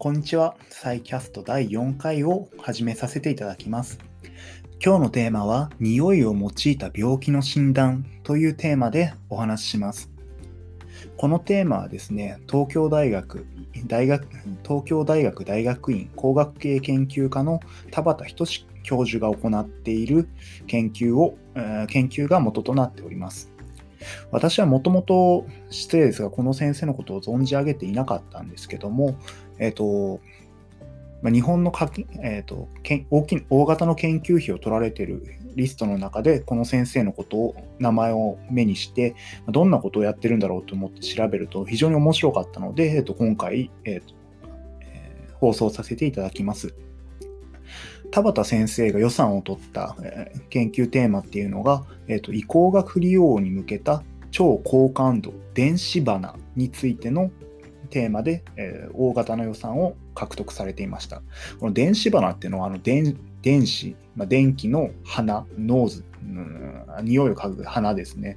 こんにちは。サイキャスト第4回を始めさせていただきます。今日のテーマは、匂いを用いた病気の診断というテーマでお話しします。このテーマはですね、東京大学大学東京大学大学院工学系研究科の田畑仁教授が行っている研究を、研究が元となっております。私はもともと失礼ですが、この先生のことを存じ上げていなかったんですけども、えっ、ー、と、まあ、日本の、えーと、大き大型の研究費を取られているリストの中で、この先生のことを、名前を目にして、どんなことをやってるんだろうと思って調べると、非常に面白かったので、えー、と今回、えーとえ、放送させていただきます。田畑先生が予算を取った、研究テーマっていうのが、えーと、移行学利用に向けた超高感度電子花についてのテーマで、えー、大型の予算を獲得されていました。この電子鼻っていうのはあの電電子、まあ、電気の鼻、ノーズ、うん、匂いを嗅ぐ鼻ですね。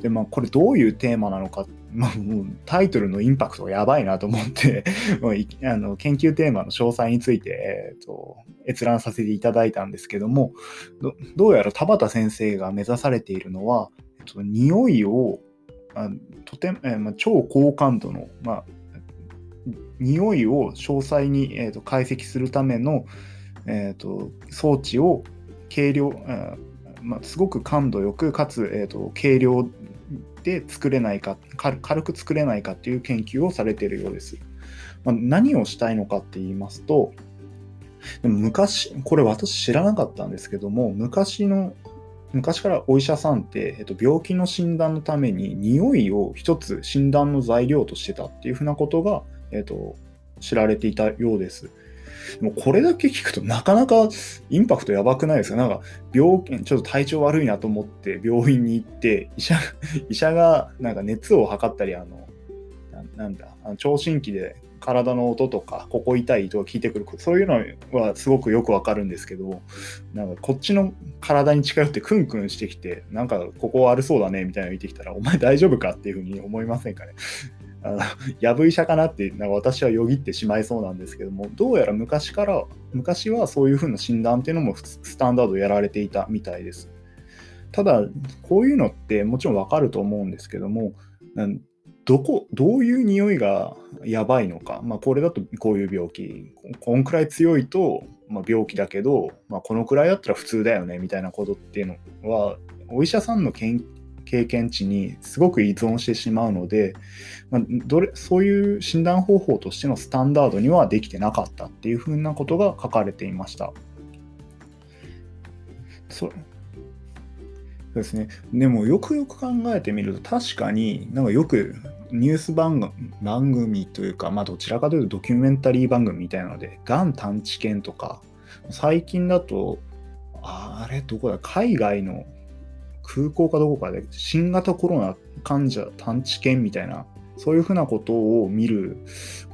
で、まあ、これどういうテーマなのかって、まあ、もうタイトルのインパクトがやばいなと思って あの研究テーマの詳細について、えーと、閲覧させていただいたんですけども、どうやら田畑先生が目指されているのは、えっと、匂いをあとても、えーまあ、超高感度の、まあ、匂いを詳細に、えーと、解析するための、えーと、装置を軽量、まあ、すごく感度よくかつ、えーと、軽量で作れないか軽く作れないかっていう研究をされているようです。まあ、何をしたいのかって言いますとでも昔これ私知らなかったんですけども昔の昔からお医者さんって、えっと、病気の診断のために匂いを一つ診断の材料としてたっていうふうなことが、えっと、知られていたようです。もこれだけ聞くとなかなかインパクトやばくないですか？なんか病気、ちょっと体調悪いなと思って病院に行って、医者 医者がなんか熱を測ったり、あの、なんだ、あの聴診器で体の音とか、ここ痛いとか聞いてくる、そういうのはすごくよくわかるんですけど、なんかこっちの体に近寄ってクンクンしてきて、なんかここ悪そうだねみたいなの言ってきたら、お前大丈夫か？っていうふうに思いませんかね？あのやぶ医者かなってなんか私はよぎってしまいそうなんですけどもどうやら昔から昔はそういうふうな診断っていうのもスタンダードやられていたみたいです。ただこういうのってもちろんわかると思うんですけどもどこどういう匂いがやばいのか、まあ、これだとこういう病気。こんくらい強いと、まあ、病気だけど、まあ、このくらいだったら普通だよねみたいなことっていうのはお医者さんの研経験値にすごく依存してしまうので、まあ、どれそういう診断方法としてのスタンダードにはできてなかったっていうふうなことが書かれていました。そうですね。でもよくよく考えてみると確かになんかよくニュース番組というか、まあ、どちらかというとドキュメンタリー番組みたいなので、がん探知犬とか、最近だと、あれ、どこだ、海外の空港かどこかで新型コロナ患者探知犬みたいな、そういうふうなことを見る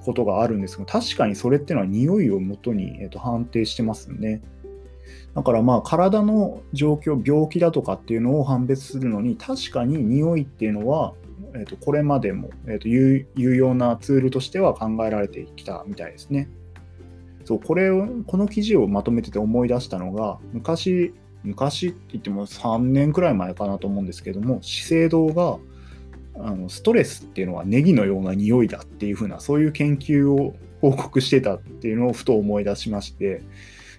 ことがあるんですが、確かにそれっていうのは匂いをもとに、えー、と判定してますね。だからまあ体の状況、病気だとかっていうのを判別するのに、確かに匂いっていうのは、えー、とこれまでも、えー、と有用なツールとしては考えられてきたみたいですね。そうこれをこの記事をまとめてて思い出したのが昔昔って言っても3年くらい前かなと思うんですけども資生堂があのストレスっていうのはネギのような匂いだっていうふうなそういう研究を報告してたっていうのをふと思い出しまして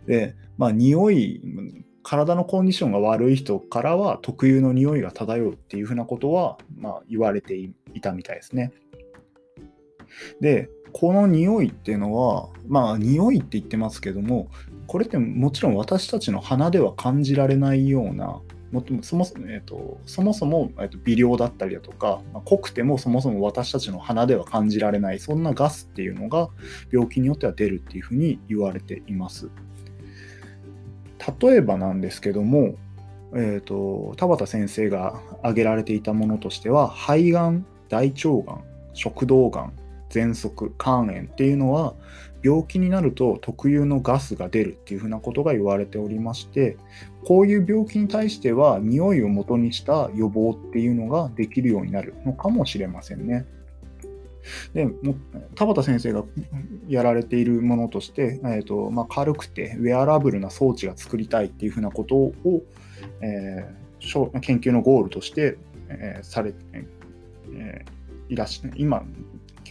でまあ匂い体のコンディションが悪い人からは特有の匂いが漂うっていうふうなことは、まあ、言われていたみたいですね。でこの匂いっていうのはまあ匂いって言ってますけどもこれってもちろん私たちの鼻では感じられないようなもそもそも、えーと、そもそも、えーと、微量だったりだとか、まあ、濃くてもそもそも私たちの鼻では感じられないそんなガスっていうのが病気によっては出るっていうふうに言われています。例えばなんですけども、えーと、田畑先生が挙げられていたものとしては肺がん大腸がん食道がん喘息肝炎っていうのは病気になると特有のガスが出るっていうふうなことが言われておりましてこういう病気に対しては匂いを元にした予防っていうのができるようになるのかもしれませんね。でも田畑先生がやられているものとして、えーとまあ、軽くてウェアラブルな装置が作りたいっていうふうなことを、えー、研究のゴールとして、えー、されて、えー、いらっしゃ今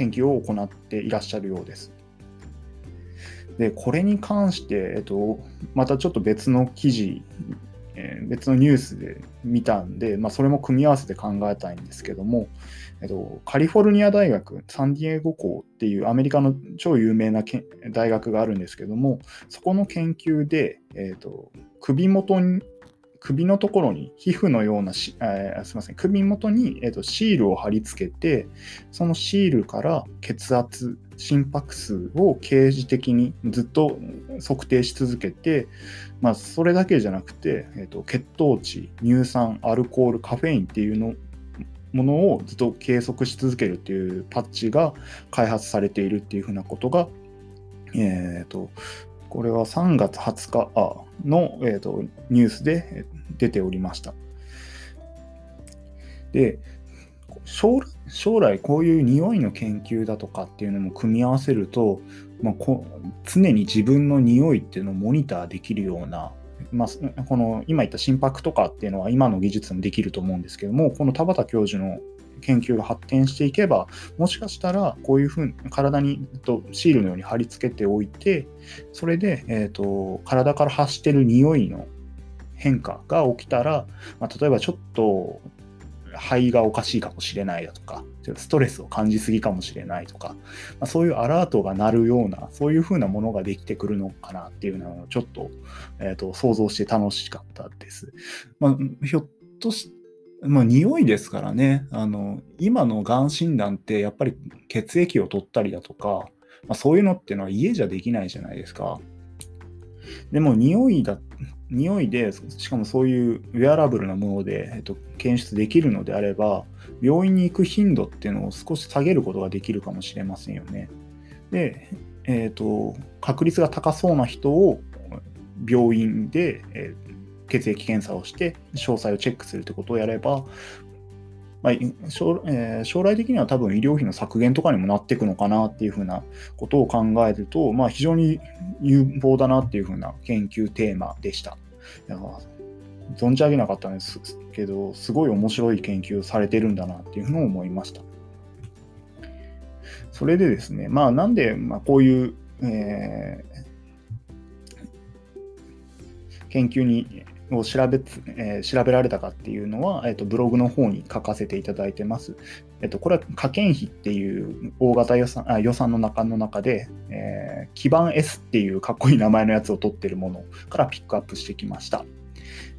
研究を行っていらっしゃるようです。でこれに関して、えっと、またちょっと別の記事えー、別のニュースで見たんで、まあ、それも組み合わせて考えたいんですけども、えっと、カリフォルニア大学サンディエゴ校っていうアメリカの超有名なけ大学があるんですけどもそこの研究で、えっと、首元に首のところに皮膚のようなし、えー、すみません首元に、えーとシールを貼り付けてそのシールから血圧心拍数を刑事的にずっと測定し続けて、まあ、それだけじゃなくて、えーと、血糖値、乳酸、アルコール、カフェインっていうのものをずっと計測し続けるっていうパッチが開発されているっていうふうなことが、えーと、これは3月20日の、えーとニュースで出ておりました。で、将来こういう匂いの研究だとかっていうのも組み合わせると、まあ、こ常に自分の匂いっていうのをモニターできるような、まあ、この今言った心拍とかっていうのは今の技術でもできると思うんですけどもこの田畑教授の研究が発展していけばもしかしたらこういうふうに体にとシールのように貼り付けておいてそれで、えーと体から発してる匂いの変化が起きたら、まあ、例えばちょっと肺がおかしいかもしれないだとか、ストレスを感じすぎかもしれないとか、まあ、そういうアラートが鳴るような、そういうふうなものができてくるのかなっていうのをちょっと,、えーと、想像して楽しかったです。まあ、ひょっとしまあ、匂いですからねあの、今のがん診断ってやっぱり血液を取ったりだとか、まあ、そういうのっていうのは家じゃできないじゃないですか。でも匂いだ匂いで、しかもそういうウェアラブルなもので、えっと、検出できるのであれば、病院に行く頻度っていうのを少し下げることができるかもしれませんよね。で、えっ、と、確率が高そうな人を病院で、えー、血液検査をして、詳細をチェックするってことをやれば、まあ将えー、将来的には多分医療費の削減とかにもなっていくのかなっていうふうなことを考えると、まあ、非常に有望だなっていうふうな研究テーマでした。いや存じ上げなかったんですけど、すごい面白い研究されてるんだなっていうのを思いました。それでですね、まあなんで、まあ、こういう、えー、研究にを調べ,、えー、調べられたかっていうのは、えーと、ブログの方に書かせていただいてます。えっ、ー、と、これは科研費っていう大型予算あ予算の中の中で、えー、基盤 S っていうかっこいい名前のやつを取ってるものからピックアップしてきました。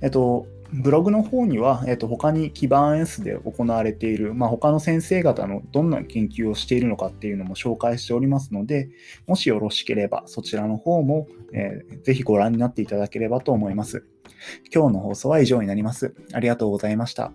えっ、ー、と、ブログの方には、えーと、他に基盤 S で行われている、まあ、他の先生方のどんな研究をしているのかっていうのも紹介しておりますので、もしよろしければそちらの方も、えー、ぜひご覧になっていただければと思います。今日の放送は以上になります。ありがとうございました。